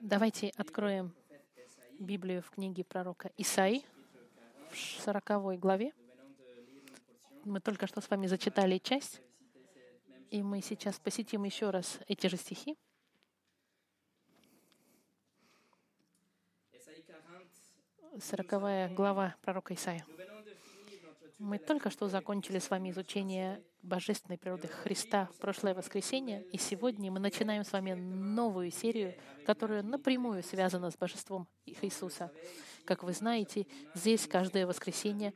Давайте откроем Библию в книге пророка Исаи в 40 главе. Мы только что с вами зачитали часть, и мы сейчас посетим еще раз эти же стихи. 40 глава пророка Исаия. Мы только что закончили с вами изучение божественной природы Христа в прошлое воскресенье, и сегодня мы начинаем с вами новую серию, которая напрямую связана с божеством Иисуса. Как вы знаете, здесь каждое воскресенье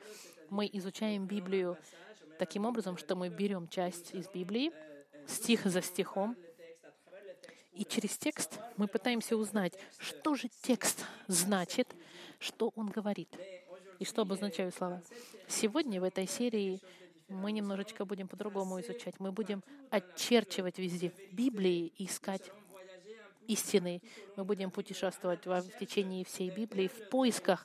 мы изучаем Библию таким образом, что мы берем часть из Библии, стих за стихом, и через текст мы пытаемся узнать, что же текст значит, что он говорит и что обозначают слова. Сегодня в этой серии мы немножечко будем по-другому изучать. Мы будем очерчивать везде в Библии, искать истины. Мы будем путешествовать в течение всей Библии в поисках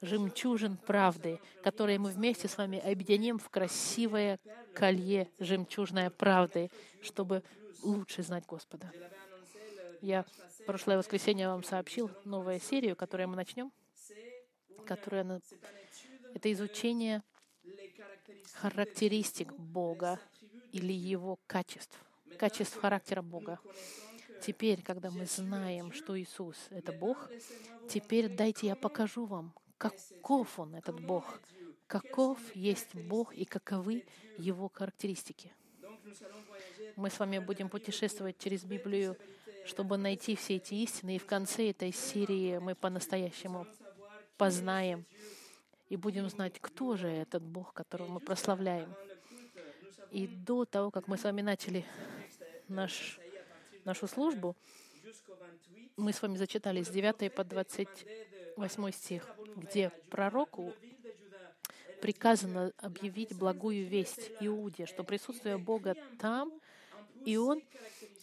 жемчужин правды, которые мы вместе с вами объединим в красивое колье жемчужной правды, чтобы лучше знать Господа. Я прошлое воскресенье вам сообщил новую серию, которую мы начнем — которое это изучение характеристик Бога или Его качеств, качеств характера Бога. Теперь, когда мы знаем, что Иисус — это Бог, теперь дайте я покажу вам, каков Он, этот Бог, каков есть Бог и каковы Его характеристики. Мы с вами будем путешествовать через Библию, чтобы найти все эти истины, и в конце этой серии мы по-настоящему познаем и будем знать, кто же этот Бог, которого мы прославляем. И до того, как мы с вами начали наш, нашу службу, мы с вами зачитали с 9 по 28 стих, где пророку приказано объявить благую весть Иуде, что присутствие Бога там, и он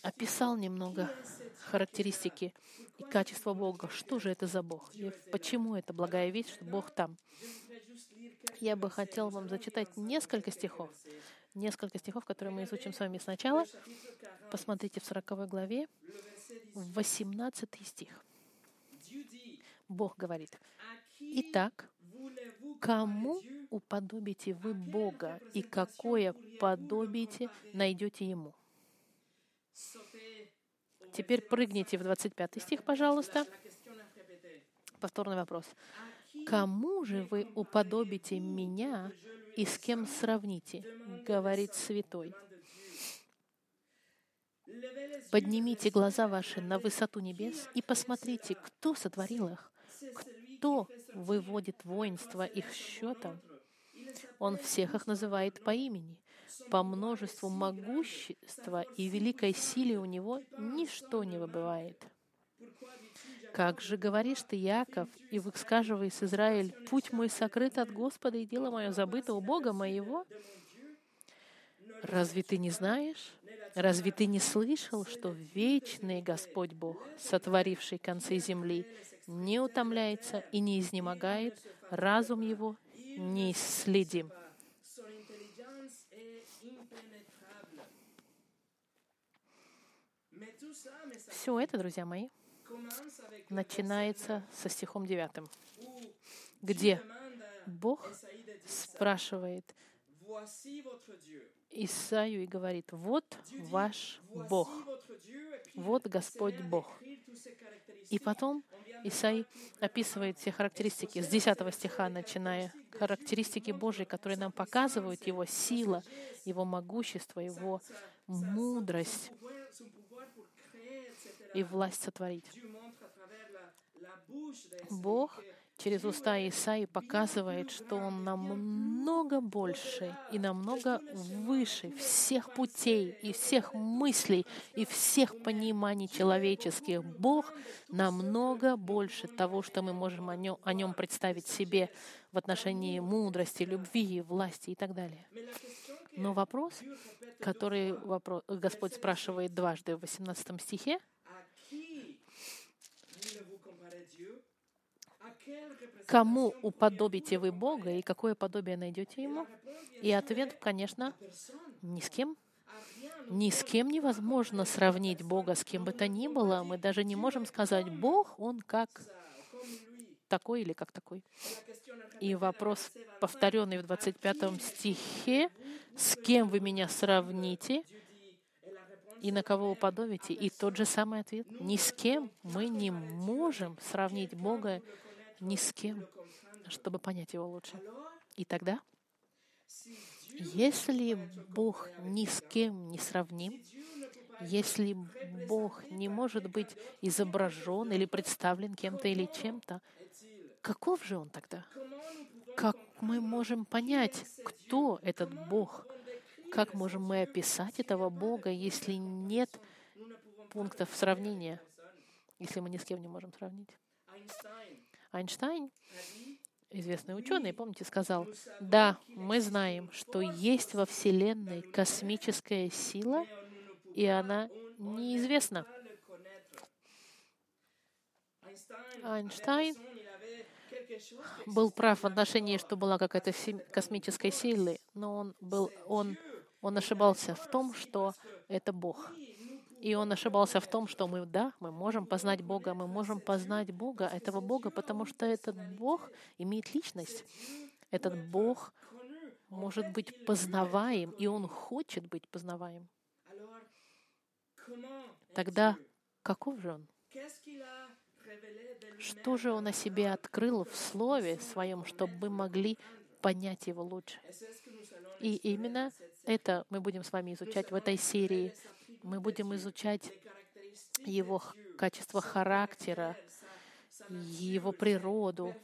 описал немного характеристики и качества Бога. Что же это за Бог? И почему это благая весть, что Бог там? Я бы хотел вам зачитать несколько стихов. Несколько стихов, которые мы изучим с вами сначала. Посмотрите в 40 главе, 18 стих. Бог говорит, «Итак, кому уподобите вы Бога, и какое подобие найдете Ему?» Теперь прыгните в 25 стих, пожалуйста. Повторный вопрос. «Кому же вы уподобите меня и с кем сравните?» — говорит святой. Поднимите глаза ваши на высоту небес и посмотрите, кто сотворил их, кто выводит воинство их счетом. Он всех их называет по имени по множеству могущества и великой силе у него ничто не выбывает. Как же говоришь ты, Яков, и высказываясь Израиль, «Путь мой сокрыт от Господа, и дело мое забыто у Бога моего»? Разве ты не знаешь? Разве ты не слышал, что вечный Господь Бог, сотворивший концы земли, не утомляется и не изнемогает, разум его неисследим? Все это, друзья мои, начинается со стихом 9, где Бог спрашивает Исаию и говорит, вот ваш Бог, вот Господь Бог. И потом Исаий описывает все характеристики с 10 стиха, начиная характеристики Божьи, которые нам показывают Его сила, Его могущество, Его мудрость, и власть сотворить. Бог через уста Исаи показывает, что Он намного больше и намного выше всех путей и всех мыслей и всех пониманий человеческих. Бог намного больше того, что мы можем о нем, о нем представить себе в отношении мудрости, любви, власти и так далее. Но вопрос, который вопрос, Господь спрашивает дважды в 18 стихе, Кому уподобите вы Бога и какое подобие найдете Ему? И ответ, конечно, ни с кем, Ни с кем невозможно сравнить Бога с кем бы то ни было. Мы даже не можем сказать, Бог, Он как такой или как такой. И вопрос, повторенный в 25 стихе, с кем вы меня сравните и на кого уподобите? И тот же самый ответ. Ни с кем мы не можем сравнить Бога ни с кем, чтобы понять Его лучше. И тогда, если Бог ни с кем не сравним, если Бог не может быть изображен или представлен кем-то или чем-то, каков же Он тогда? Как мы можем понять, кто этот Бог? Как можем мы описать этого Бога, если нет пунктов сравнения, если мы ни с кем не можем сравнить? Айнштайн, известный ученый, помните, сказал, да, мы знаем, что есть во Вселенной космическая сила, и она неизвестна. Айнштайн был прав в отношении, что была какая-то космическая сила, но он, был, он, он ошибался в том, что это Бог. И он ошибался в том, что мы, да, мы можем познать Бога, мы можем познать Бога, этого Бога, потому что этот Бог имеет личность. Этот Бог может быть познаваем, и Он хочет быть познаваем. Тогда каков же Он? Что же Он о себе открыл в Слове Своем, чтобы мы могли понять Его лучше? И именно это мы будем с вами изучать в этой серии. Мы будем изучать Его качество характера, Его природу,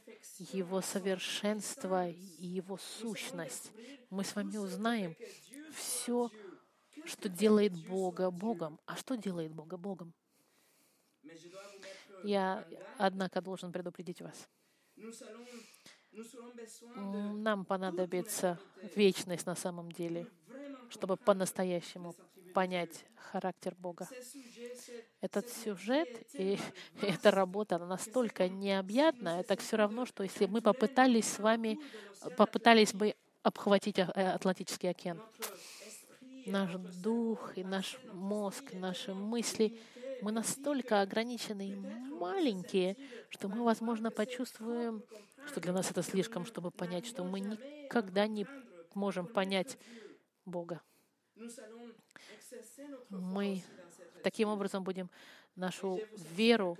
Его совершенство и Его сущность. Мы с вами узнаем все, что делает Бога Богом. А что делает Бога Богом? Я, однако, должен предупредить вас. Нам понадобится вечность на самом деле, чтобы по-настоящему понять характер Бога. Этот сюжет и эта работа она настолько необъятна, это все равно, что если мы попытались с вами, попытались бы обхватить э, Атлантический океан. Наш дух и наш мозг, наши мысли мы настолько ограничены и маленькие, что мы, возможно, почувствуем, что для нас это слишком, чтобы понять, что мы никогда не можем понять Бога. Мы таким образом будем нашу веру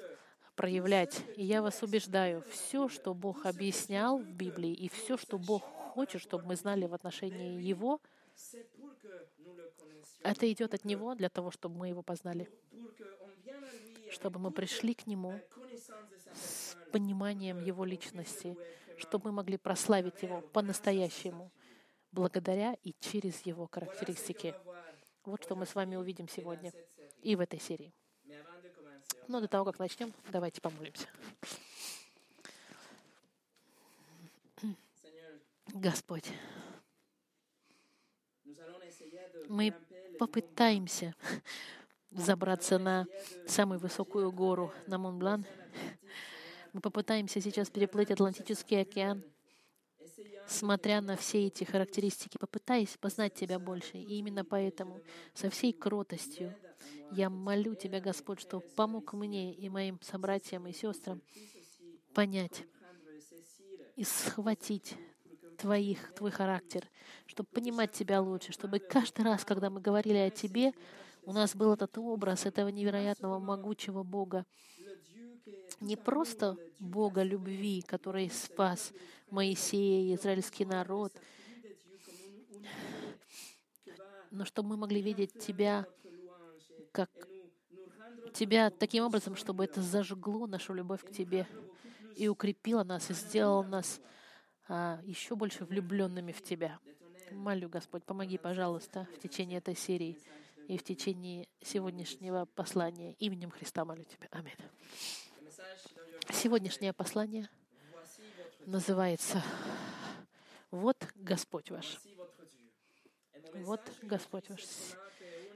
проявлять. И я вас убеждаю, все, что Бог объяснял в Библии, и все, что Бог хочет, чтобы мы знали в отношении Его, это идет от Него для того, чтобы мы Его познали. Чтобы мы пришли к Нему с пониманием Его личности, чтобы мы могли прославить Его по-настоящему, благодаря и через Его характеристики. Вот что мы с вами увидим сегодня и в этой серии. Но до того, как начнем, давайте помолимся. Господь, мы попытаемся забраться на самую высокую гору, на Монблан. Мы попытаемся сейчас переплыть Атлантический океан, смотря на все эти характеристики, попытаясь познать Тебя больше. И именно поэтому со всей кротостью я молю Тебя, Господь, что помог мне и моим собратьям и сестрам понять и схватить твоих, твой характер, чтобы понимать Тебя лучше, чтобы каждый раз, когда мы говорили о Тебе, у нас был этот образ этого невероятного могучего Бога. Не просто Бога любви, который спас Моисея, израильский народ, но чтобы мы могли видеть Тебя как Тебя таким образом, чтобы это зажгло нашу любовь к Тебе и укрепило нас, и сделало нас а, еще больше влюбленными в Тебя. Молю, Господь, помоги, пожалуйста, в течение этой серии и в течение сегодняшнего послания. Именем Христа молю Тебя. Аминь. Сегодняшнее послание называется «Вот Господь ваш». Вот Господь ваш.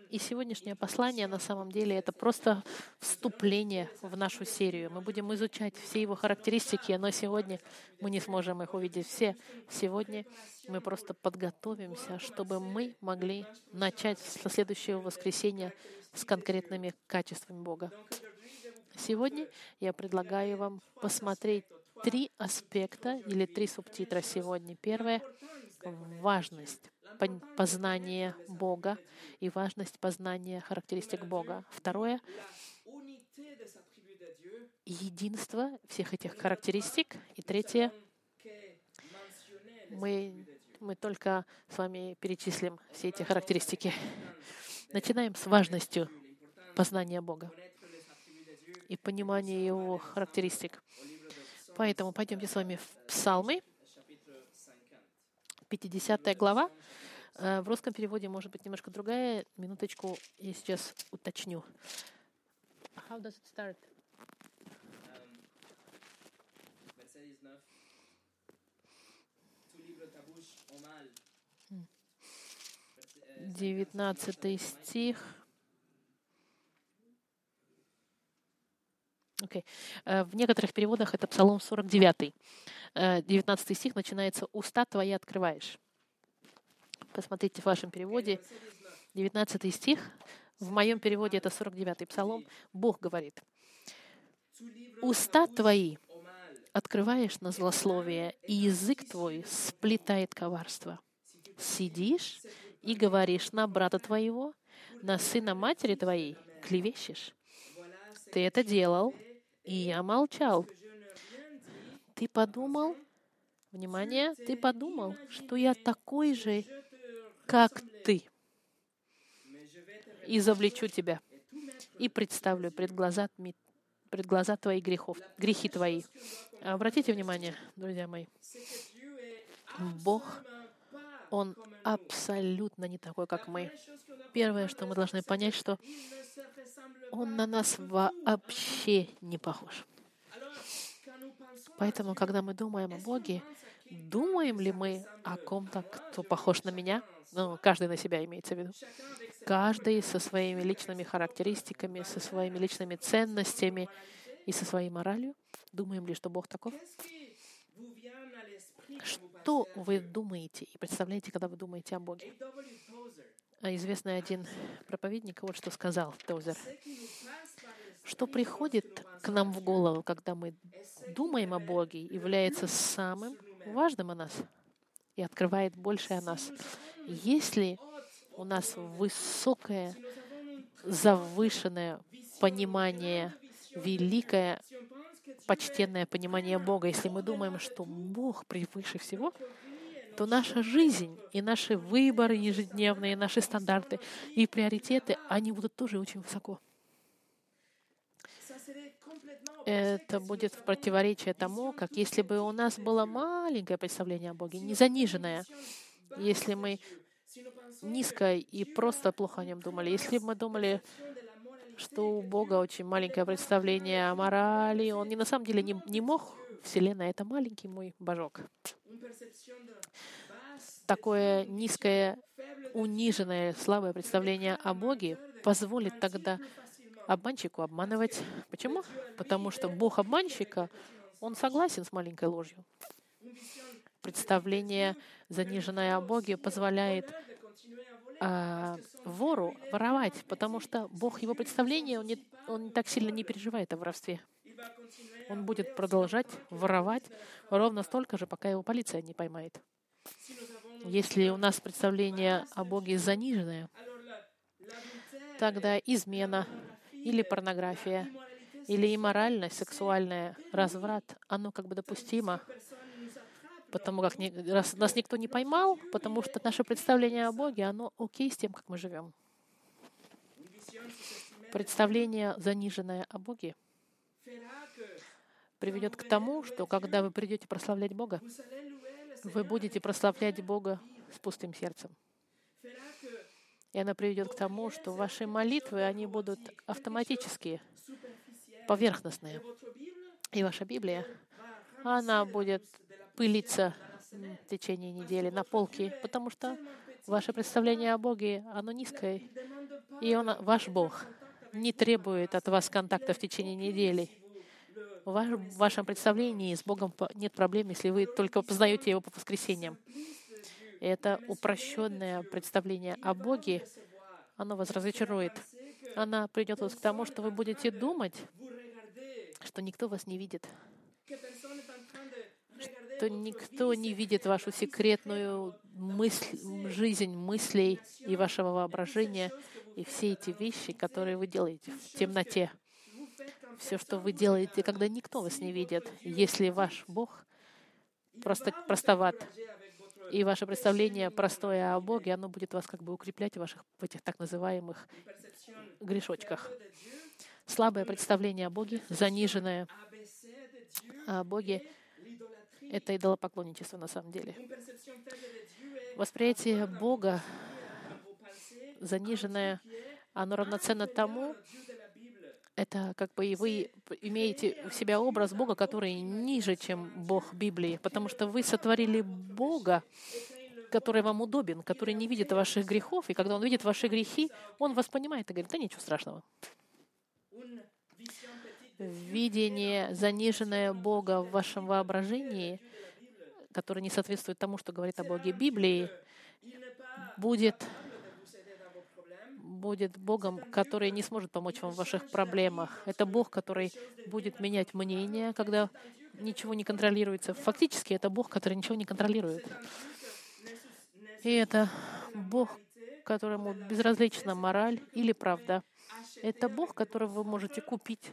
И сегодняшнее послание на самом деле это просто вступление в нашу серию. Мы будем изучать все его характеристики, но сегодня мы не сможем их увидеть все. Сегодня мы просто подготовимся, чтобы мы могли начать со следующего воскресенья с конкретными качествами Бога. Сегодня я предлагаю вам посмотреть три аспекта или три субтитра сегодня. Первое — важность познания Бога и важность познания характеристик Бога. Второе — единство всех этих характеристик. И третье — мы, мы только с вами перечислим все эти характеристики. Начинаем с важностью познания Бога и понимания Его характеристик. Поэтому пойдемте с вами в Псалмы, 50 глава. Э, в русском переводе может быть немножко другая. Минуточку, я сейчас уточню. How does it start? Девятнадцатый стих. Okay. Э, в некоторых переводах это Псалом 49. 19 э, стих начинается «Уста твои открываешь». Посмотрите в вашем переводе, 19 стих. В моем переводе это 49-й псалом. Бог говорит, «Уста твои открываешь на злословие, и язык твой сплетает коварство. Сидишь и говоришь на брата твоего, на сына матери твоей клевещешь. Ты это делал, и я молчал. Ты подумал, внимание, ты подумал, что я такой же, как ты. И завлечу тебя, и представлю пред глаза, пред глаза твои грехов, грехи твои. Обратите внимание, друзья мои, Бог, Он абсолютно не такой, как мы. Первое, что мы должны понять, что Он на нас вообще не похож. Поэтому, когда мы думаем о Боге, думаем ли мы о ком-то, кто похож на меня? Ну, каждый на себя имеется в виду. Каждый со своими личными характеристиками, со своими личными ценностями и со своей моралью. Думаем ли, что Бог таков? Что вы думаете и представляете, когда вы думаете о Боге? А известный один проповедник вот что сказал, Тозер. Что приходит к нам в голову, когда мы думаем о Боге, является самым важным о нас и открывает больше о нас. Если у нас высокое, завышенное понимание, великое, почтенное понимание Бога, если мы думаем, что Бог превыше всего, то наша жизнь и наши выборы ежедневные, наши стандарты и приоритеты, они будут тоже очень высоко. Это будет в противоречие тому, как если бы у нас было маленькое представление о Боге, не заниженное, если мы низко и просто плохо о нем думали. Если бы мы думали, что у Бога очень маленькое представление о морали, он не на самом деле не, не мог, Вселенная — это маленький мой божок. Такое низкое, униженное, слабое представление о Боге позволит тогда обманщику обманывать. Почему? Потому что Бог обманщика, он согласен с маленькой ложью. Представление, заниженное о Боге, позволяет э, вору воровать, потому что Бог его представление, он, не, он так сильно не переживает о воровстве. Он будет продолжать воровать ровно столько же, пока его полиция не поймает. Если у нас представление о Боге заниженное, тогда измена, или порнография, или имморальное, сексуальное, разврат, оно как бы допустимо, потому как раз нас никто не поймал, потому что наше представление о Боге, оно окей с тем, как мы живем. Представление, заниженное о Боге, приведет к тому, что когда вы придете прославлять Бога, вы будете прославлять Бога с пустым сердцем. И она приведет к тому, что ваши молитвы, они будут автоматически поверхностные. И ваша Библия, она будет пылиться в течение недели на полке, потому что ваше представление о Боге, оно низкое И он, ваш Бог не требует от вас контакта в течение недели. В вашем представлении с Богом нет проблем, если вы только познаете Его по воскресеньям. это упрощенное представление о Боге, оно вас разочарует. Она придет вас к тому, что вы будете думать, что никто вас не видит, что никто не видит вашу секретную мысль, жизнь мыслей и вашего воображения, и все эти вещи, которые вы делаете в темноте. Все, что вы делаете, когда никто вас не видит, если ваш Бог просто простоват, и ваше представление простое о Боге, оно будет вас как бы укреплять в ваших в этих так называемых грешочках. Слабое представление о Боге, заниженное о Боге, это идолопоклонничество на самом деле. Восприятие Бога заниженное, оно равноценно тому, это как бы и вы имеете в себя образ Бога, который ниже, чем Бог Библии, потому что вы сотворили Бога, который вам удобен, который не видит ваших грехов, и когда он видит ваши грехи, он вас понимает и говорит, да ничего страшного. Видение, заниженное Бога в вашем воображении, которое не соответствует тому, что говорит о Боге Библии, будет будет Богом, который не сможет помочь вам в ваших проблемах. Это Бог, который будет менять мнение, когда ничего не контролируется. Фактически это Бог, который ничего не контролирует. И это Бог, которому безразлична мораль или правда. Это Бог, которого вы можете купить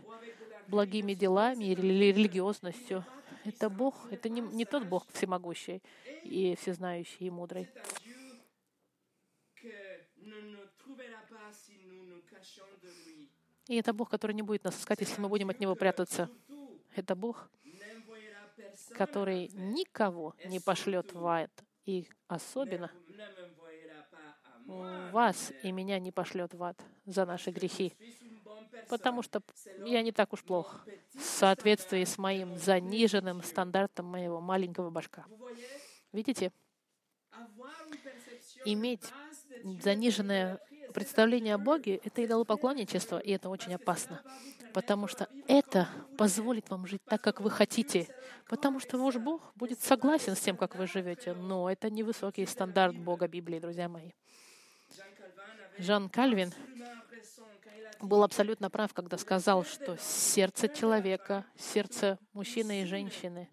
благими делами или религиозностью. Это Бог, это не, не тот Бог всемогущий и всезнающий и мудрый. И это Бог, который не будет нас искать, если мы будем от Него прятаться. Это Бог, который никого не пошлет в ад, и особенно вас и меня не пошлет в ад за наши грехи, потому что я не так уж плох в соответствии с моим заниженным стандартом моего маленького башка. Видите? Иметь заниженное представление о Боге — это идолопоклонничество, и это очень опасно, потому что это позволит вам жить так, как вы хотите, потому что ваш Бог будет согласен с тем, как вы живете, но это не высокий стандарт Бога Библии, друзья мои. Жан Кальвин был абсолютно прав, когда сказал, что сердце человека, сердце мужчины и женщины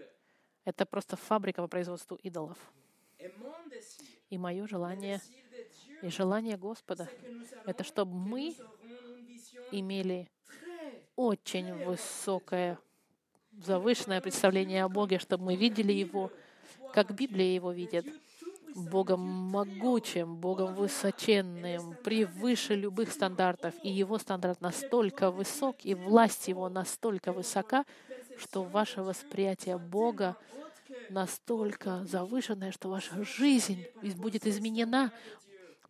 — это просто фабрика по производству идолов. И мое желание и желание Господа — это чтобы мы имели очень высокое, завышенное представление о Боге, чтобы мы видели Его, как Библия Его видит, Богом могучим, Богом высоченным, превыше любых стандартов. И Его стандарт настолько высок, и власть Его настолько высока, что ваше восприятие Бога настолько завышенное, что ваша жизнь будет изменена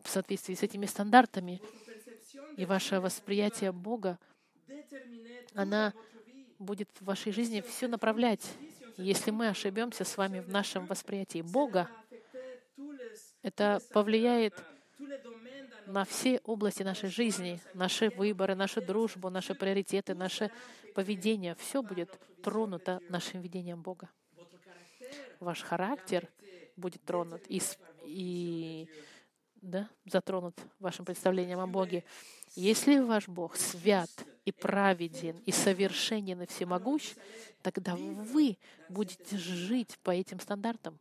в соответствии с этими стандартами, и ваше восприятие Бога, она будет в вашей жизни все направлять. Если мы ошибемся с вами в нашем восприятии Бога, это повлияет на все области нашей жизни, наши выборы, нашу дружбу, наши приоритеты, наше поведение. Все будет тронуто нашим видением Бога. Ваш характер будет тронут, и, и да, затронут вашим представлением о Боге. Если ваш Бог свят и праведен, и совершенен, и всемогущ, тогда вы будете жить по этим стандартам.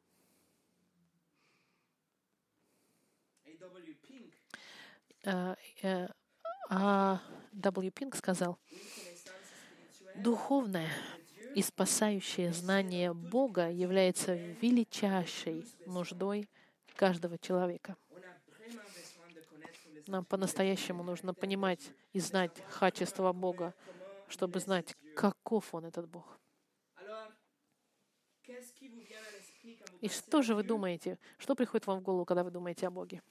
А, э, а W. Пинк сказал, духовное и спасающее знание Бога является величайшей нуждой каждого человека. Нам по-настоящему нужно понимать и знать качество Бога, чтобы знать, каков Он, этот Бог. И что же вы думаете? Что приходит вам в голову, когда вы думаете о Боге?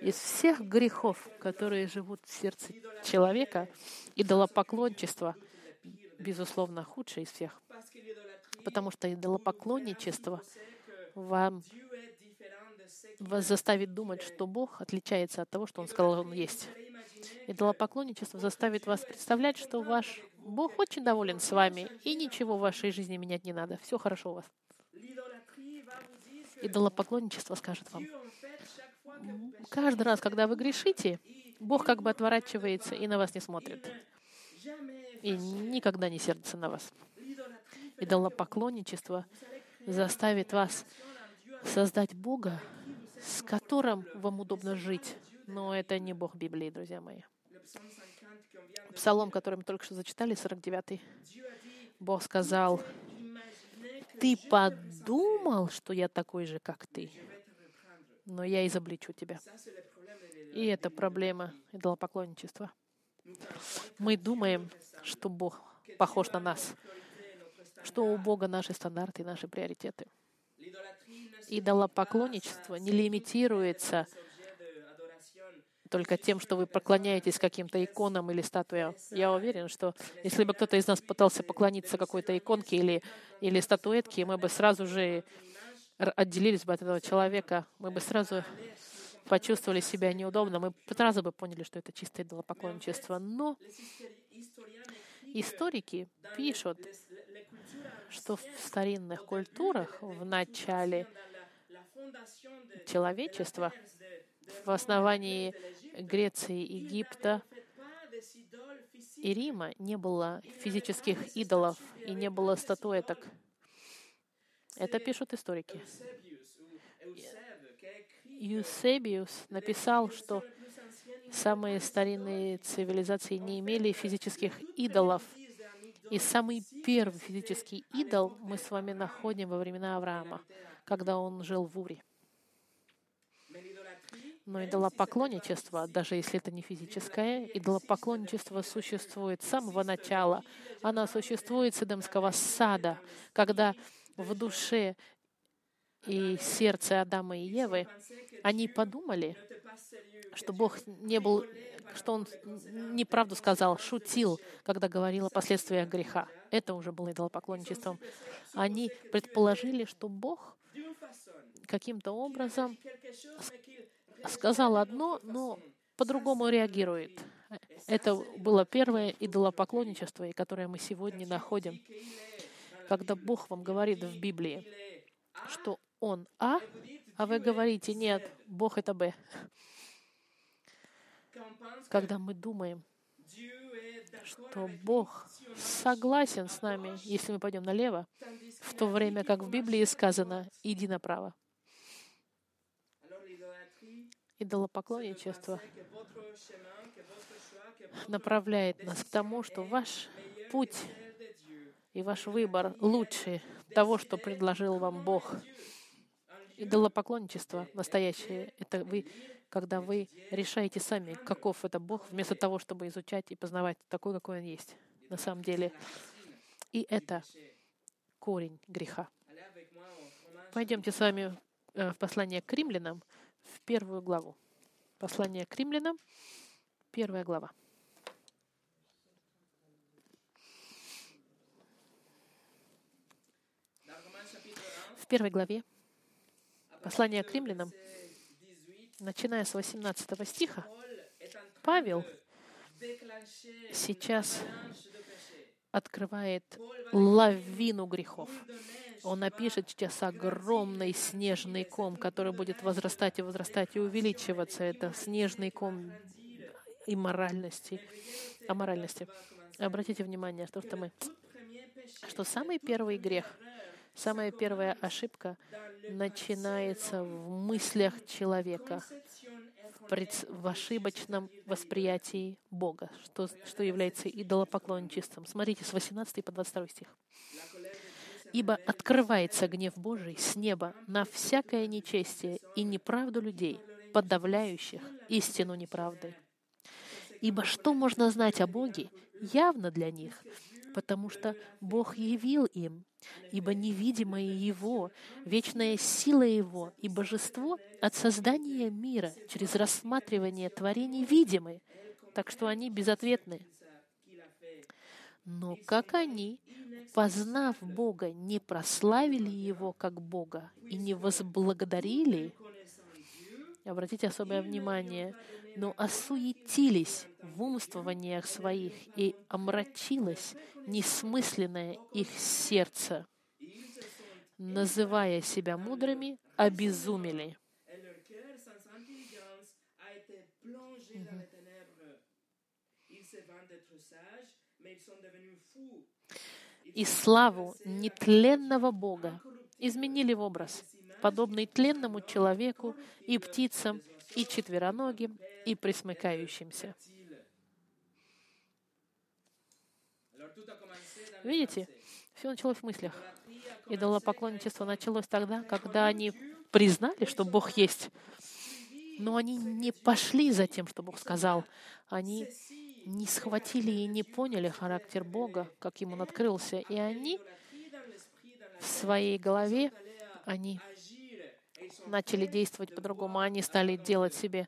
Из всех грехов, которые живут в сердце человека, идолопоклончество, безусловно, худшее из всех. Потому что идолопоклонничество вам вас заставит думать, что Бог отличается от того, что Он сказал, Он есть. Идолопоклонничество заставит вас представлять, что ваш Бог очень доволен с вами, и ничего в вашей жизни менять не надо. Все хорошо у вас. Идолопоклонничество скажет вам, каждый раз, когда вы грешите, Бог как бы отворачивается и на вас не смотрит. И никогда не сердится на вас. Идолопоклонничество заставит вас создать Бога, с которым вам удобно жить. Но это не Бог Библии, друзья мои. Псалом, который мы только что зачитали, 49-й. Бог сказал, «Ты подумал, что я такой же, как ты, но я изобличу тебя». И это проблема идолопоклонничества. Мы думаем, что Бог похож на нас, что у Бога наши стандарты и наши приоритеты. Идолопоклонничество не лимитируется только тем, что вы поклоняетесь каким-то иконам или статуям. Я уверен, что если бы кто-то из нас пытался поклониться какой-то иконке или, или статуэтке, мы бы сразу же отделились бы от этого человека, мы бы сразу почувствовали себя неудобно, мы сразу бы поняли, что это чистое идолопоклонничество. Но историки пишут, что в старинных культурах в начале человечества, в основании Греции, Египта и Рима не было физических идолов и не было статуэток. Это пишут историки. Юсебиус написал, что самые старинные цивилизации не имели физических идолов. И самый первый физический идол мы с вами находим во времена Авраама, когда он жил в Уре. Но идолопоклонничество, даже если это не физическое, идолопоклонничество существует с самого начала. Оно существует с Эдемского сада, когда в душе и сердце Адама и Евы, они подумали, что Бог не был, что Он неправду сказал, шутил, когда говорил о последствиях греха. Это уже было идолопоклонничеством. Они предположили, что Бог каким-то образом сказал одно, но по-другому реагирует. Это было первое идолопоклонничество, которое мы сегодня находим. Когда Бог вам говорит в Библии, что Он А, а вы говорите, нет, Бог это Б. Когда мы думаем, что Бог согласен с нами, если мы пойдем налево, в то время как в Библии сказано «иди направо». Идолопоклонничество направляет нас к тому, что ваш путь и ваш выбор лучше того, что предложил вам Бог. Идолопоклонничество настоящее — это вы, когда вы решаете сами, каков это Бог, вместо того, чтобы изучать и познавать такой, какой Он есть на самом деле. И это корень греха. Пойдемте с вами э, в послание к римлянам, в первую главу. Послание к римлянам, первая глава. Первой главе послания к римлянам, начиная с 18 стиха, Павел сейчас открывает лавину грехов. Он напишет сейчас огромный снежный ком, который будет возрастать и возрастать и увеличиваться. Это снежный ком имморальности, аморальности. Обратите внимание, что, что мы, что самый первый грех, самая первая ошибка начинается в мыслях человека, в ошибочном восприятии Бога, что, что является идолопоклонничеством. Смотрите, с 18 по 22 стих. «Ибо открывается гнев Божий с неба на всякое нечестие и неправду людей, подавляющих истину неправды. Ибо что можно знать о Боге, явно для них, потому что Бог явил им, ибо невидимое Его, вечная сила Его и божество от создания мира через рассматривание творений видимы, так что они безответны. Но как они, познав Бога, не прославили Его как Бога и не возблагодарили, Обратите особое внимание. Но осуетились в умствованиях своих, и омрачилось несмысленное их сердце. Называя себя мудрыми, обезумели. И славу нетленного Бога изменили в образ, подобный тленному человеку и птицам, и четвероногим, и присмыкающимся. Видите, все началось в мыслях. Идолопоклонничество началось тогда, когда они признали, что Бог есть, но они не пошли за тем, что Бог сказал. Они не схватили и не поняли характер Бога, как ему он открылся. И они в своей голове, они начали действовать по-другому. Они стали делать себе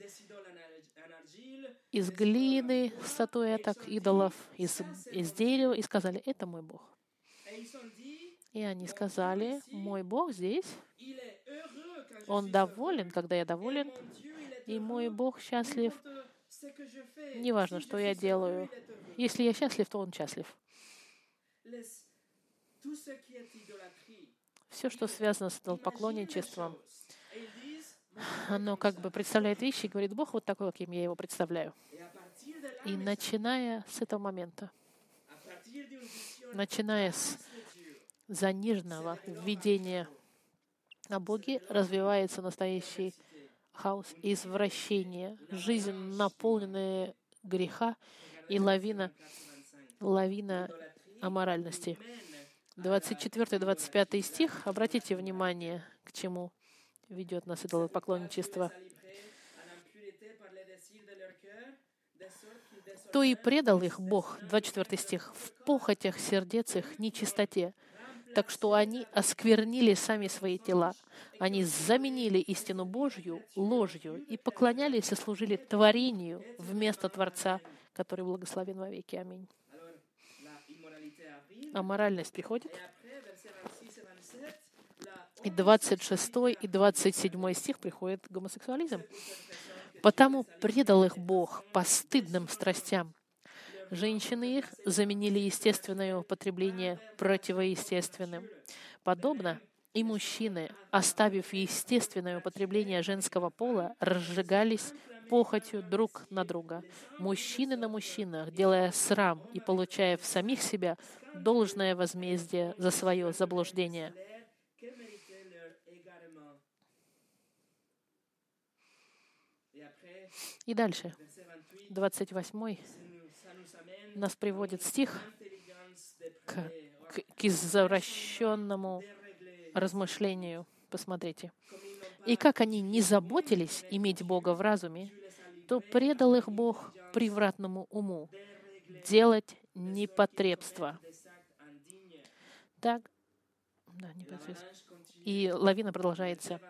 из глины статуэток, идолов, из, из дерева, и сказали, это мой Бог. И они сказали, мой Бог здесь, Он доволен, когда я доволен, и мой Бог счастлив. Неважно, что я делаю. Если я счастлив, то Он счастлив. Все, что связано с поклонничеством, оно как бы представляет вещи и говорит, Бог вот такой, каким я его представляю. И начиная с этого момента, начиная с заниженного видения о Боге, развивается настоящий хаос, извращение, жизнь, наполненная греха и лавина, лавина аморальности. 24-25 стих, обратите внимание, к чему ведет нас идолопоклонничество. То и предал их Бог, 24 стих, в похотях сердец их нечистоте, так что они осквернили сами свои тела. Они заменили истину Божью ложью и поклонялись и служили творению вместо Творца, который благословен во веки. Аминь. А моральность приходит. И 26 и 27 стих приходит гомосексуализм. «Потому предал их Бог постыдным страстям, Женщины их заменили естественное употребление противоестественным. Подобно и мужчины, оставив естественное употребление женского пола, разжигались похотью друг на друга. Мужчины на мужчинах, делая срам и получая в самих себя должное возмездие за свое заблуждение. И дальше, 28 нас приводит стих к, к, к извращенному размышлению. Посмотрите. И как они не заботились иметь Бога в разуме, то предал их Бог привратному уму делать непотребство. Так, да. И лавина продолжается.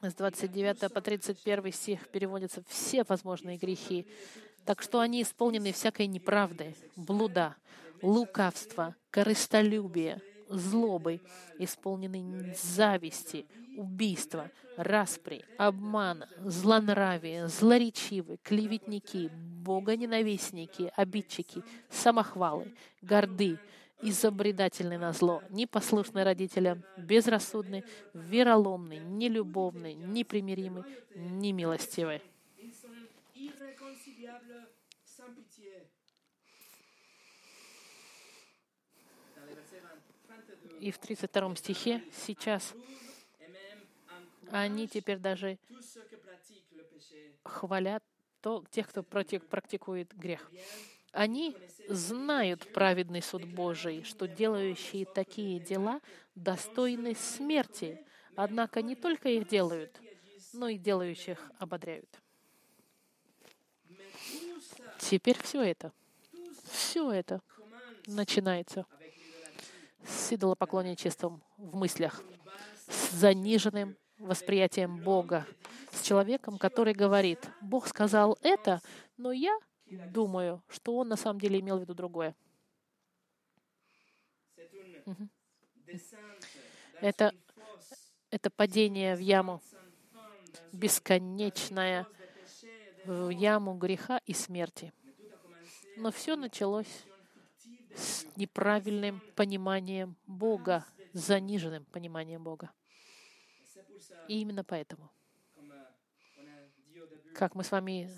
С 29 по 31 стих переводятся все возможные грехи, так что они исполнены всякой неправды, блуда, лукавства, корыстолюбия, злобы, исполнены зависти, убийства, распри, обмана, злонравия, злоречивы, клеветники, богоненавистники, обидчики, самохвалы, горды, изобретательный на зло, непослушный родителям, безрассудный, вероломный, нелюбовный, непримиримый, немилостивый. И в 32 стихе сейчас они теперь даже хвалят то, тех, кто практикует грех. Они знают праведный суд Божий, что делающие такие дела достойны смерти, однако не только их делают, но и делающих ободряют. Теперь все это, все это начинается с идолопоклонничеством в мыслях, с заниженным восприятием Бога, с человеком, который говорит, Бог сказал это, но я думаю, что он на самом деле имел в виду другое. Это, это падение в яму. бесконечная в яму греха и смерти. Но все началось с неправильным пониманием Бога, заниженным пониманием Бога. И именно поэтому, как мы с вами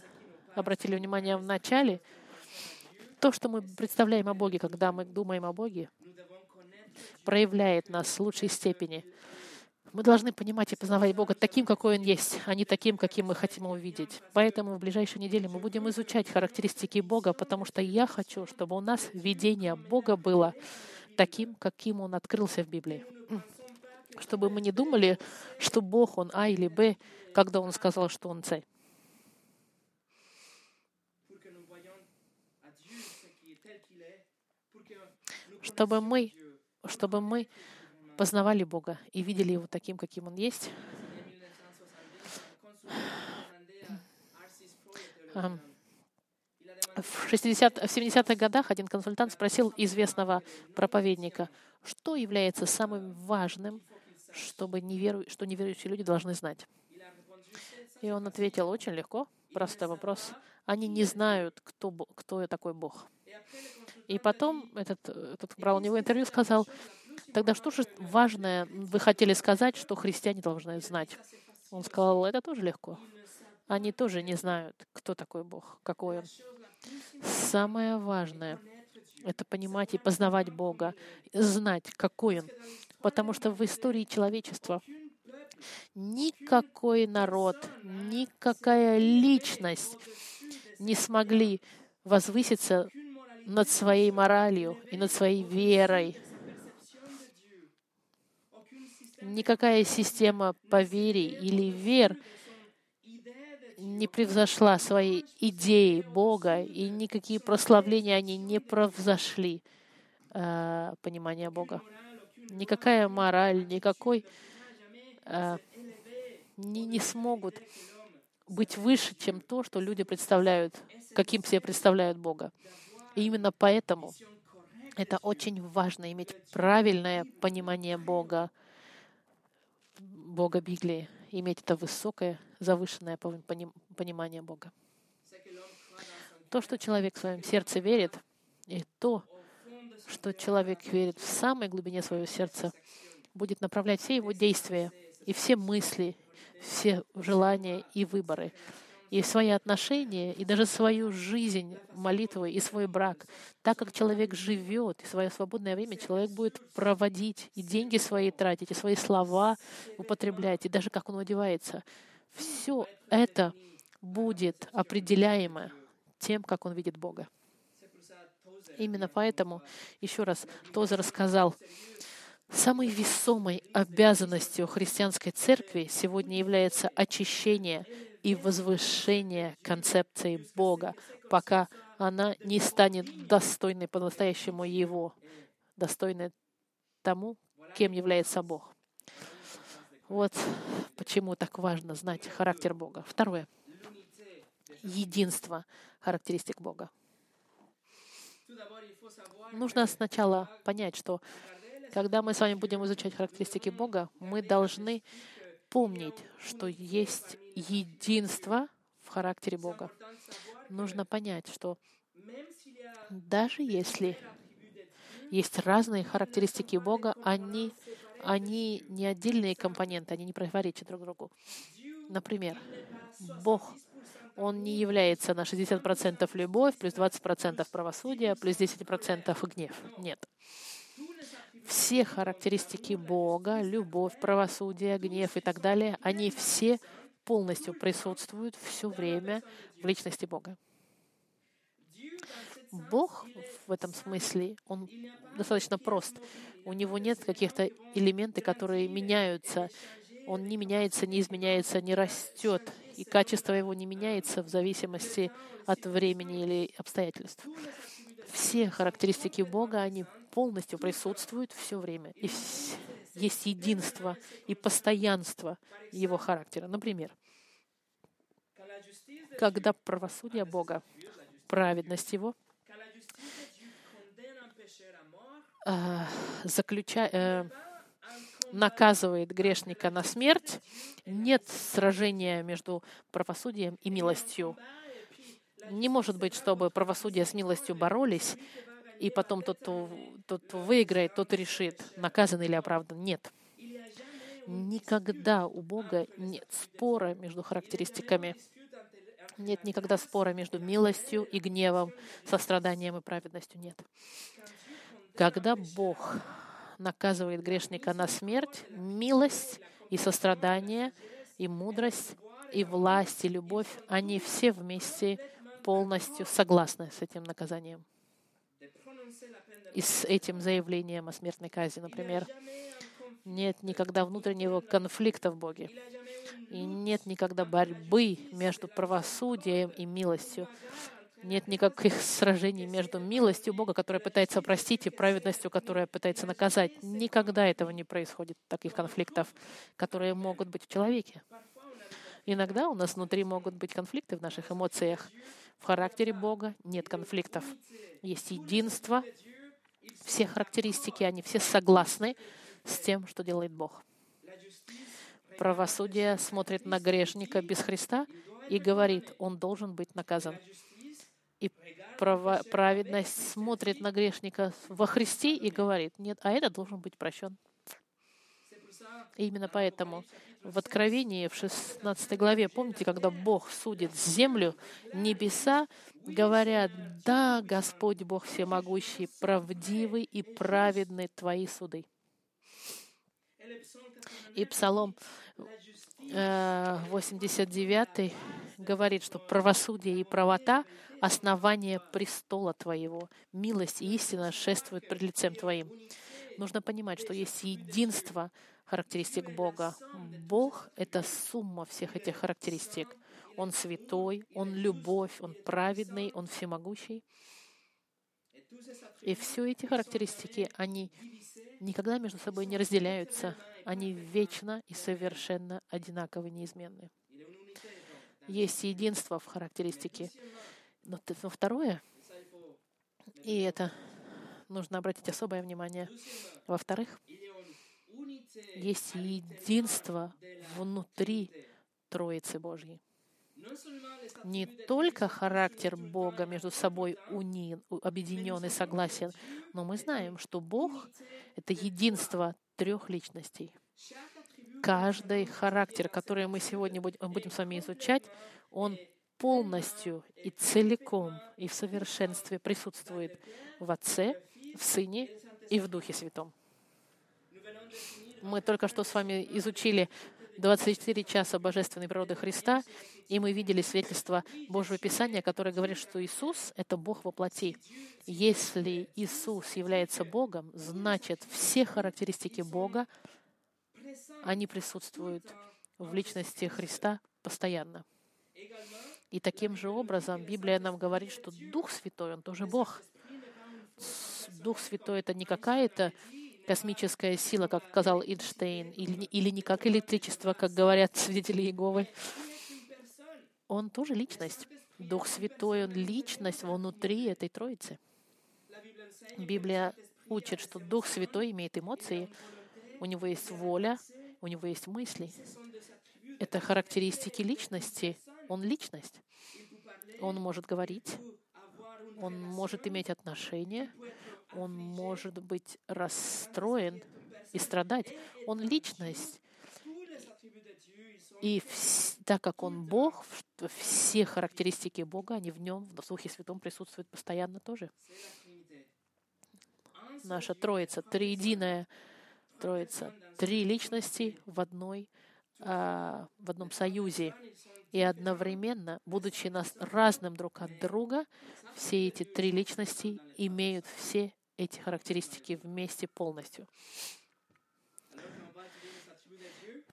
обратили внимание в начале, то, что мы представляем о Боге, когда мы думаем о Боге, проявляет нас в лучшей степени. Мы должны понимать и познавать Бога таким, какой Он есть, а не таким, каким мы хотим его увидеть. Поэтому в ближайшей неделе мы будем изучать характеристики Бога, потому что я хочу, чтобы у нас видение Бога было таким, каким Он открылся в Библии. Чтобы мы не думали, что Бог, Он А или Б, когда Он сказал, что Он С. Чтобы мы, чтобы мы познавали Бога и видели Его таким, каким Он есть. В, 60, в 70-х годах один консультант спросил известного проповедника, что является самым важным, чтобы неверу, что неверующие люди должны знать. И он ответил очень легко, простой вопрос. Они не знают, кто, кто такой Бог. И потом этот, этот брал у него интервью, сказал, Тогда что же важное вы хотели сказать, что христиане должны знать? Он сказал, это тоже легко. Они тоже не знают, кто такой Бог, какой Он. Самое важное — это понимать и познавать Бога, знать, какой Он. Потому что в истории человечества никакой народ, никакая личность не смогли возвыситься над своей моралью и над своей верой, никакая система поверий или вер не превзошла своей идеи Бога, и никакие прославления они не превзошли э, понимание Бога. Никакая мораль, никакой э, не, не смогут быть выше, чем то, что люди представляют, каким себе представляют Бога. И именно поэтому это очень важно иметь правильное понимание Бога, Бога Библии, иметь это высокое, завышенное понимание Бога. То, что человек в своем сердце верит, и то, что человек верит в самой глубине своего сердца, будет направлять все его действия и все мысли, все желания и выборы и свои отношения, и даже свою жизнь, молитву и свой брак. Так как человек живет, и свое свободное время человек будет проводить, и деньги свои тратить, и свои слова употреблять, и даже как он одевается. Все это будет определяемо тем, как он видит Бога. Именно поэтому, еще раз, Тозер сказал, самой весомой обязанностью христианской церкви сегодня является очищение и возвышение концепции Бога, пока она не станет достойной по-настоящему Его, достойной тому, кем является Бог. Вот почему так важно знать характер Бога. Второе. Единство характеристик Бога. Нужно сначала понять, что когда мы с вами будем изучать характеристики Бога, мы должны помнить, что есть единство в характере Бога. Нужно понять, что даже если есть разные характеристики Бога, они, они не отдельные компоненты, они не противоречат друг другу. Например, Бог, Он не является на 60% любовь, плюс 20% правосудия, плюс 10% гнев. Нет все характеристики Бога, любовь, правосудие, гнев и так далее, они все полностью присутствуют все время в личности Бога. Бог в этом смысле, он достаточно прост. У него нет каких-то элементов, которые меняются. Он не меняется, не изменяется, не растет. И качество его не меняется в зависимости от времени или обстоятельств. Все характеристики Бога, они полностью присутствует все время. И есть единство и постоянство его характера. Например, когда правосудие Бога, праведность Его, э, заключа, э, наказывает грешника на смерть, нет сражения между правосудием и милостью. Не может быть, чтобы правосудие с милостью боролись, и потом тот, тот, выиграет, тот решит, наказан или оправдан. Нет. Никогда у Бога нет спора между характеристиками. Нет никогда спора между милостью и гневом, состраданием и праведностью. Нет. Когда Бог наказывает грешника на смерть, милость и сострадание, и мудрость, и власть, и любовь, они все вместе полностью согласны с этим наказанием. И с этим заявлением о смертной казни, например. Нет никогда внутреннего конфликта в Боге. И нет никогда борьбы между правосудием и милостью. Нет никаких сражений между милостью Бога, которая пытается простить, и праведностью, которая пытается наказать. Никогда этого не происходит, таких конфликтов, которые могут быть в человеке. Иногда у нас внутри могут быть конфликты в наших эмоциях. В характере Бога нет конфликтов. Есть единство. Все характеристики, они все согласны с тем, что делает Бог. Правосудие смотрит на грешника без Христа и говорит, он должен быть наказан. И право, праведность смотрит на грешника во Христе и говорит, нет, а это должен быть прощен. И именно поэтому в Откровении, в 16 главе, помните, когда Бог судит землю, небеса говорят, да, Господь Бог всемогущий, правдивый и праведный Твои суды. И Псалом 89 э, говорит, что правосудие и правота — основание престола Твоего. Милость и истина шествуют пред лицем Твоим. Нужно понимать, что есть единство характеристик Бога. Бог — это сумма всех этих характеристик. Он святой, Он любовь, Он праведный, Он всемогущий. И все эти характеристики, они никогда между собой не разделяются. Они вечно и совершенно одинаковы, неизменны. Есть единство в характеристике. Но, но второе, и это нужно обратить особое внимание. Во-вторых, есть единство внутри Троицы Божьей. Не только характер Бога между собой унин, объединен и согласен, но мы знаем, что Бог — это единство трех личностей. Каждый характер, который мы сегодня будем с вами изучать, он полностью и целиком и в совершенстве присутствует в Отце, в Сыне и в Духе Святом. Мы только что с вами изучили 24 часа божественной природы Христа, и мы видели свидетельство Божьего Писания, которое говорит, что Иисус — это Бог во плоти. Если Иисус является Богом, значит, все характеристики Бога, они присутствуют в личности Христа постоянно. И таким же образом Библия нам говорит, что Дух Святой, Он тоже Бог. Дух Святой — это не какая-то космическая сила, как сказал Эйнштейн, или, или не как электричество, как говорят свидетели Иеговы. Он тоже личность. Дух Святой, Он личность внутри этой Троицы. Библия учит, что Дух Святой имеет эмоции, у него есть воля, у него есть мысли. Это характеристики личности. Он личность. Он может говорить, он может иметь отношения, он может быть расстроен и страдать. Он личность. И так как Он Бог, все характеристики Бога, они в Нем, в Духе Святом присутствуют постоянно тоже. Наша Троица, триединая Троица, три личности в одной, а, в одном союзе. И одновременно, будучи нас разным друг от друга, все эти три личности имеют все эти характеристики вместе полностью.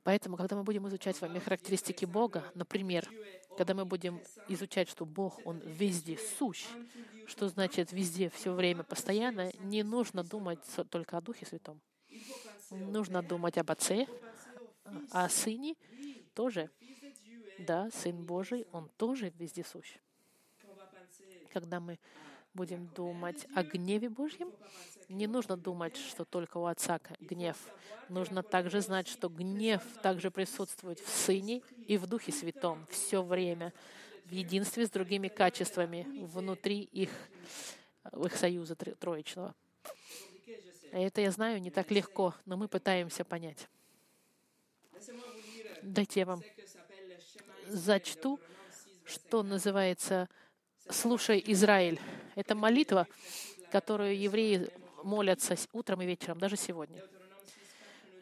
Поэтому, когда мы будем изучать с вами характеристики Бога, например, когда мы будем изучать, что Бог, Он везде сущ, что значит везде, все время, постоянно, не нужно думать только о Духе Святом. Нужно думать об Отце, о Сыне тоже. Да, Сын Божий, Он тоже везде сущ. Когда мы будем думать о гневе Божьем, не нужно думать, что только у Отца гнев. Нужно также знать, что гнев также присутствует в Сыне и в Духе Святом все время, в единстве с другими качествами внутри их, их союза троечного. Это я знаю не так легко, но мы пытаемся понять. Дайте я вам зачту, что называется «Слушай, Израиль». Это молитва, которую евреи молятся утром и вечером, даже сегодня.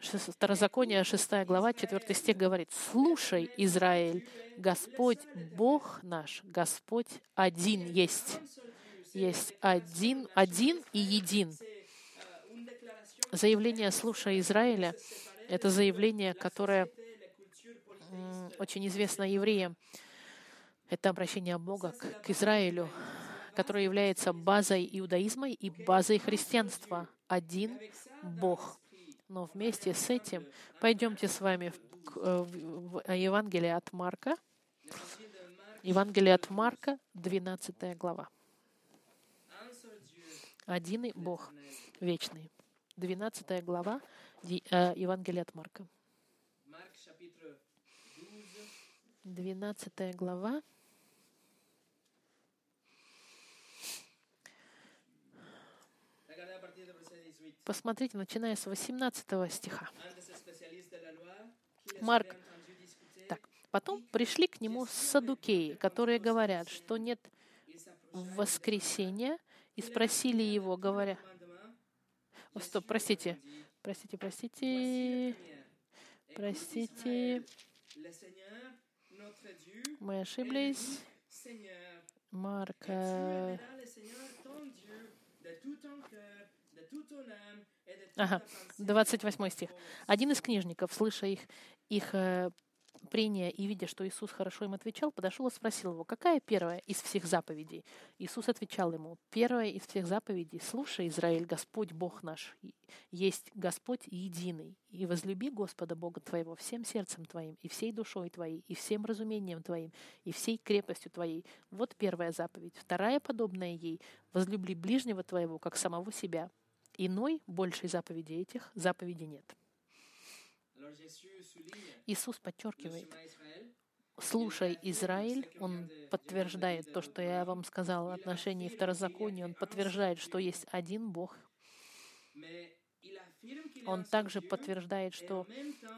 Второзаконие, 6 глава, 4 стих говорит, «Слушай, Израиль, Господь, Бог наш, Господь один есть». Есть один, один и един. Заявление «Слушай, Израиля» — это заявление, которое очень известно евреям. Это обращение Бога к, Израилю, которое является базой иудаизма и базой христианства. Один Бог. Но вместе с этим пойдемте с вами в, э, в Евангелие от Марка. Евангелие от Марка, 12 глава. Один Бог вечный. 12 глава э, Евангелия от Марка. 12 глава. Посмотрите, начиная с 18 стиха. Марк. Так, потом пришли к нему садукеи, которые говорят, что нет воскресения, и спросили его, говоря... О, стоп, простите, простите, простите, простите. Мы ошиблись. Марк. Ага, 28 стих. Один из книжников, слыша их, их э, прения и видя, что Иисус хорошо им отвечал, подошел и спросил его, какая первая из всех заповедей? Иисус отвечал ему, первая из всех заповедей, слушай, Израиль, Господь Бог наш, есть Господь единый, и возлюби Господа Бога твоего всем сердцем твоим, и всей душой твоей, и всем разумением твоим, и всей крепостью твоей. Вот первая заповедь. Вторая, подобная ей, возлюби ближнего твоего, как самого себя. Иной, большей заповеди этих, заповеди нет. Иисус подчеркивает, слушай, Израиль, он подтверждает то, что я вам сказал в отношении второзакония, он подтверждает, что есть один Бог. Он также подтверждает, что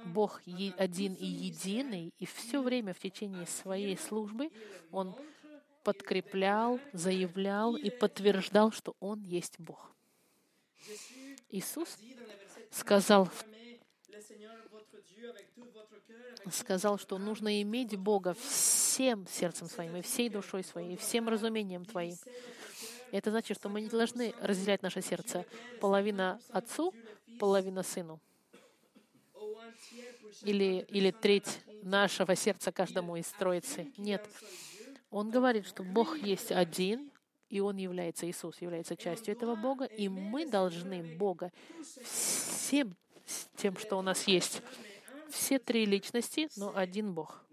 Бог один и единый, и все время в течение своей службы он подкреплял, заявлял и подтверждал, что Он есть Бог. Иисус сказал в сказал, что нужно иметь Бога всем сердцем своим, и всей душой своей, и всем разумением твоим. Это значит, что мы не должны разделять наше сердце. Половина отцу, половина сыну. Или, или треть нашего сердца каждому из троицы. Нет. Он говорит, что Бог есть один, и Он является, Иисус является частью этого Бога, и мы должны Бога всем тем, что у нас есть. Все три личности, но один Бог.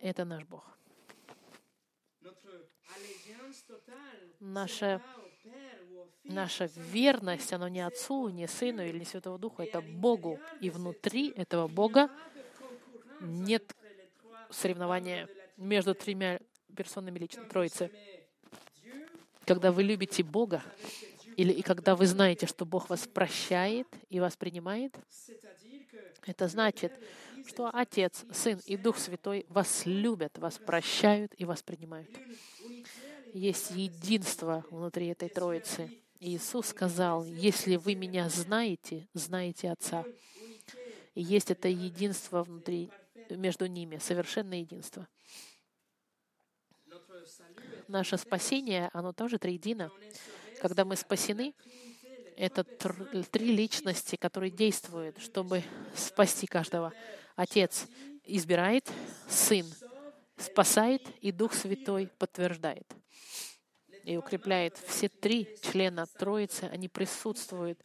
Это наш Бог. Наша, наша верность, она не Отцу, не Сыну или не Святого Духа, это Богу. И внутри этого Бога нет соревнования между тремя персонами лично, Троицы. Когда вы любите Бога, или и когда вы знаете, что Бог вас прощает и вас принимает, это значит, что Отец, Сын и Дух Святой вас любят, вас прощают и вас принимают. Есть единство внутри этой Троицы. Иисус сказал, если вы меня знаете, знаете Отца. И есть это единство внутри, между ними, совершенное единство. Наше спасение, оно тоже триедино. Когда мы спасены, это три личности, которые действуют, чтобы спасти каждого. Отец избирает, Сын спасает, и Дух Святой подтверждает и укрепляет. Все три члена Троицы, они присутствуют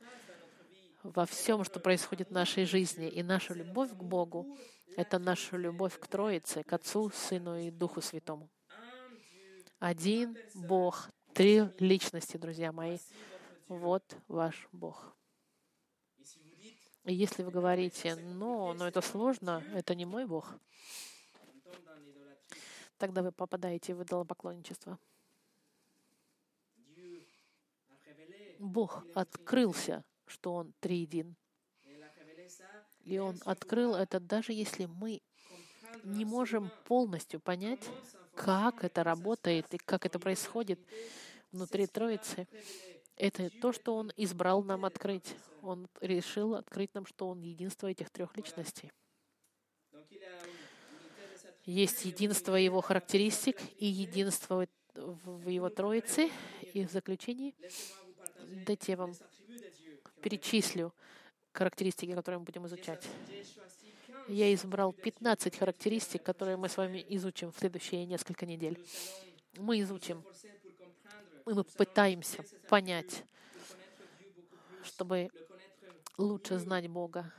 во всем, что происходит в нашей жизни. И наша любовь к Богу — это наша любовь к Троице, к Отцу, Сыну и Духу Святому. Один Бог, три личности, друзья мои. Вот ваш Бог. И если вы говорите, ну, но это сложно, это не мой Бог, тогда вы попадаете в идолопоклонничество. Бог открылся, что Он триедин. И Он открыл это, даже если мы не можем полностью понять, как это работает и как это происходит внутри Троицы. Это то, что Он избрал нам открыть. Он решил открыть нам, что Он единство этих трех личностей. Есть единство Его характеристик и единство в Его Троице. И в заключении дайте я вам перечислю характеристики, которые мы будем изучать. Я избрал 15 характеристик, которые мы с вами изучим в следующие несколько недель. Мы изучим, мы пытаемся понять, чтобы лучше знать Бога.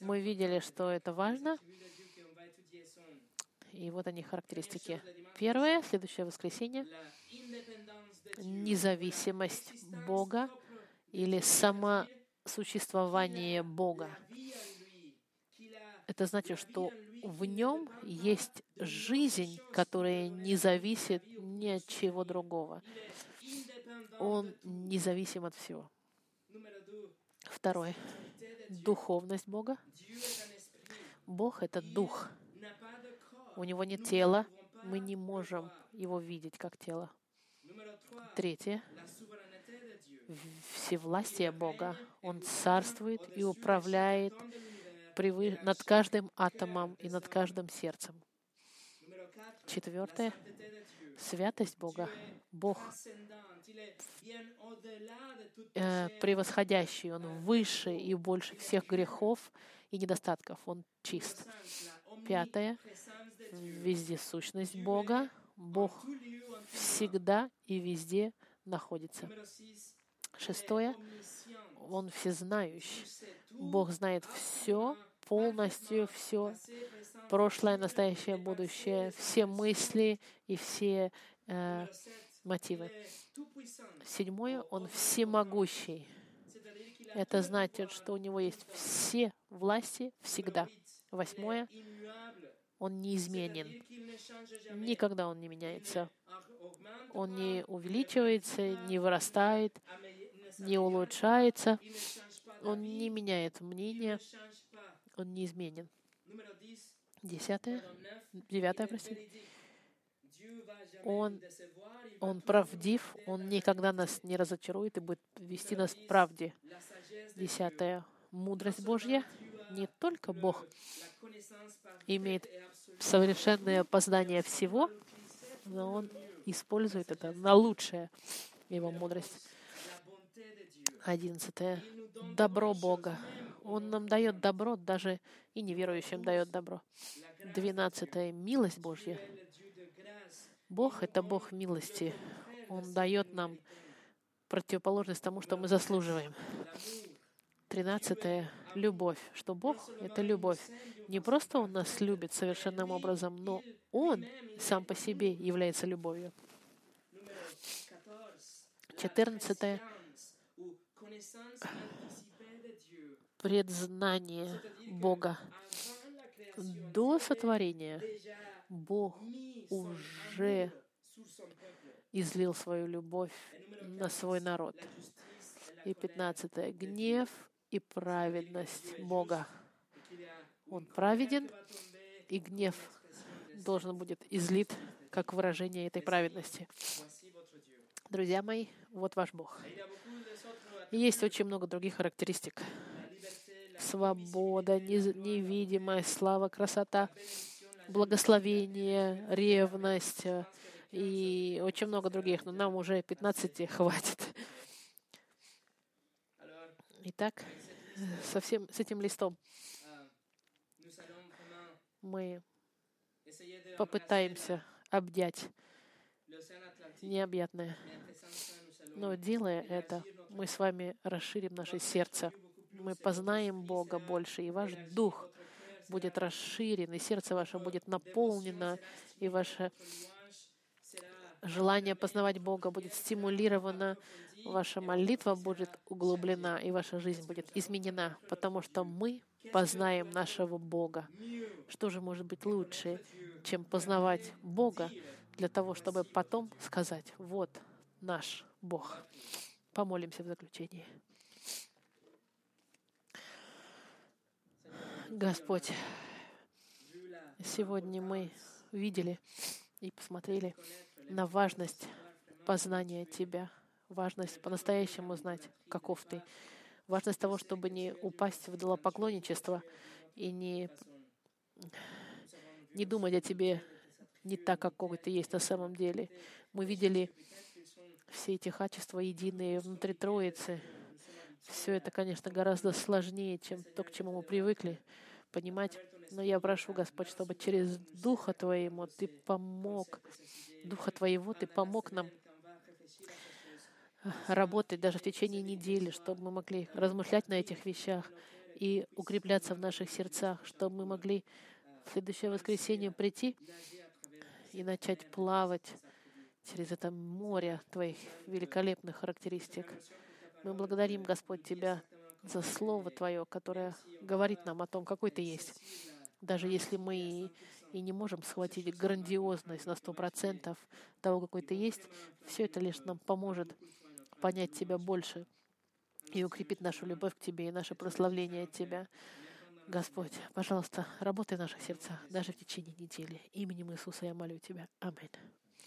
Мы видели, что это важно. И вот они характеристики. Первое, следующее воскресенье, независимость Бога или самосуществование Бога. Это значит, что в нем есть жизнь, которая не зависит ни от чего другого. Он независим от всего. Второе. Духовность Бога. Бог — это дух. У него нет тела. Мы не можем его видеть как тело. Третье. Всевластие Бога. Он царствует и управляет над каждым атомом и над каждым сердцем. Четвертое — святость Бога. Бог э, превосходящий, Он выше и больше всех грехов и недостатков. Он чист. Пятое — вездесущность Бога. Бог всегда и везде находится. Шестое — Он всезнающий. Бог знает все, полностью все, прошлое, настоящее, будущее, все мысли и все э, мотивы. Седьмое, он всемогущий. Это значит, что у него есть все власти всегда. Восьмое, он неизменен. Никогда он не меняется. Он не увеличивается, не вырастает, не улучшается. Он не меняет мнение, он неизменен. Десятое, девятое, простите. Он, он правдив, Он никогда нас не разочарует и будет вести нас в правде. Десятое. Мудрость Божья. Не только Бог имеет совершенное познание всего, но Он использует это на лучшее, Его мудрость. Одиннадцатое. Добро Бога. Он нам дает добро, даже и неверующим дает добро. Двенадцатое. Милость Божья. Бог — это Бог милости. Он дает нам противоположность тому, что мы заслуживаем. Тринадцатое — любовь. Что Бог — это любовь. Не просто Он нас любит совершенным образом, но Он сам по себе является любовью. Четырнадцатое — предзнание Бога. До сотворения Бог уже излил свою любовь на свой народ. И пятнадцатое. Гнев и праведность Бога. Он праведен, и гнев должен будет излит как выражение этой праведности. Друзья мои, вот ваш Бог. И есть очень много других характеристик. Свобода, невидимая слава, красота — благословение, ревность э, и очень много других, но нам уже 15 хватит. Итак, совсем с этим листом мы попытаемся обнять необъятное. Но делая это, мы с вами расширим наше сердце. Мы познаем Бога больше, и ваш дух будет расширен, и сердце ваше будет наполнено, и ваше желание познавать Бога будет стимулировано, ваша молитва будет углублена, и ваша жизнь будет изменена, потому что мы познаем нашего Бога. Что же может быть лучше, чем познавать Бога для того, чтобы потом сказать, вот наш Бог. Помолимся в заключении. Господь, сегодня мы видели и посмотрели на важность познания Тебя, важность по-настоящему знать, каков Ты, важность того, чтобы не упасть в идолопоклонничество и не, не думать о Тебе не так, какой Ты есть на самом деле. Мы видели все эти качества единые внутри Троицы. Все это, конечно, гораздо сложнее, чем то, к чему мы привыкли понимать. Но я прошу, Господь, чтобы через Духа Твоему Ты помог, Духа Твоего Ты помог нам работать даже в течение недели, чтобы мы могли размышлять на этих вещах и укрепляться в наших сердцах, чтобы мы могли в следующее воскресенье прийти и начать плавать через это море Твоих великолепных характеристик. Мы благодарим, Господь, Тебя за Слово Твое, которое говорит нам о том, какой Ты есть. Даже если мы и не можем схватить грандиозность на сто процентов того, какой Ты есть, все это лишь нам поможет понять Тебя больше и укрепит нашу любовь к Тебе и наше прославление от Тебя. Господь, пожалуйста, работай в наших сердцах даже в течение недели. Именем Иисуса я молю Тебя. Аминь.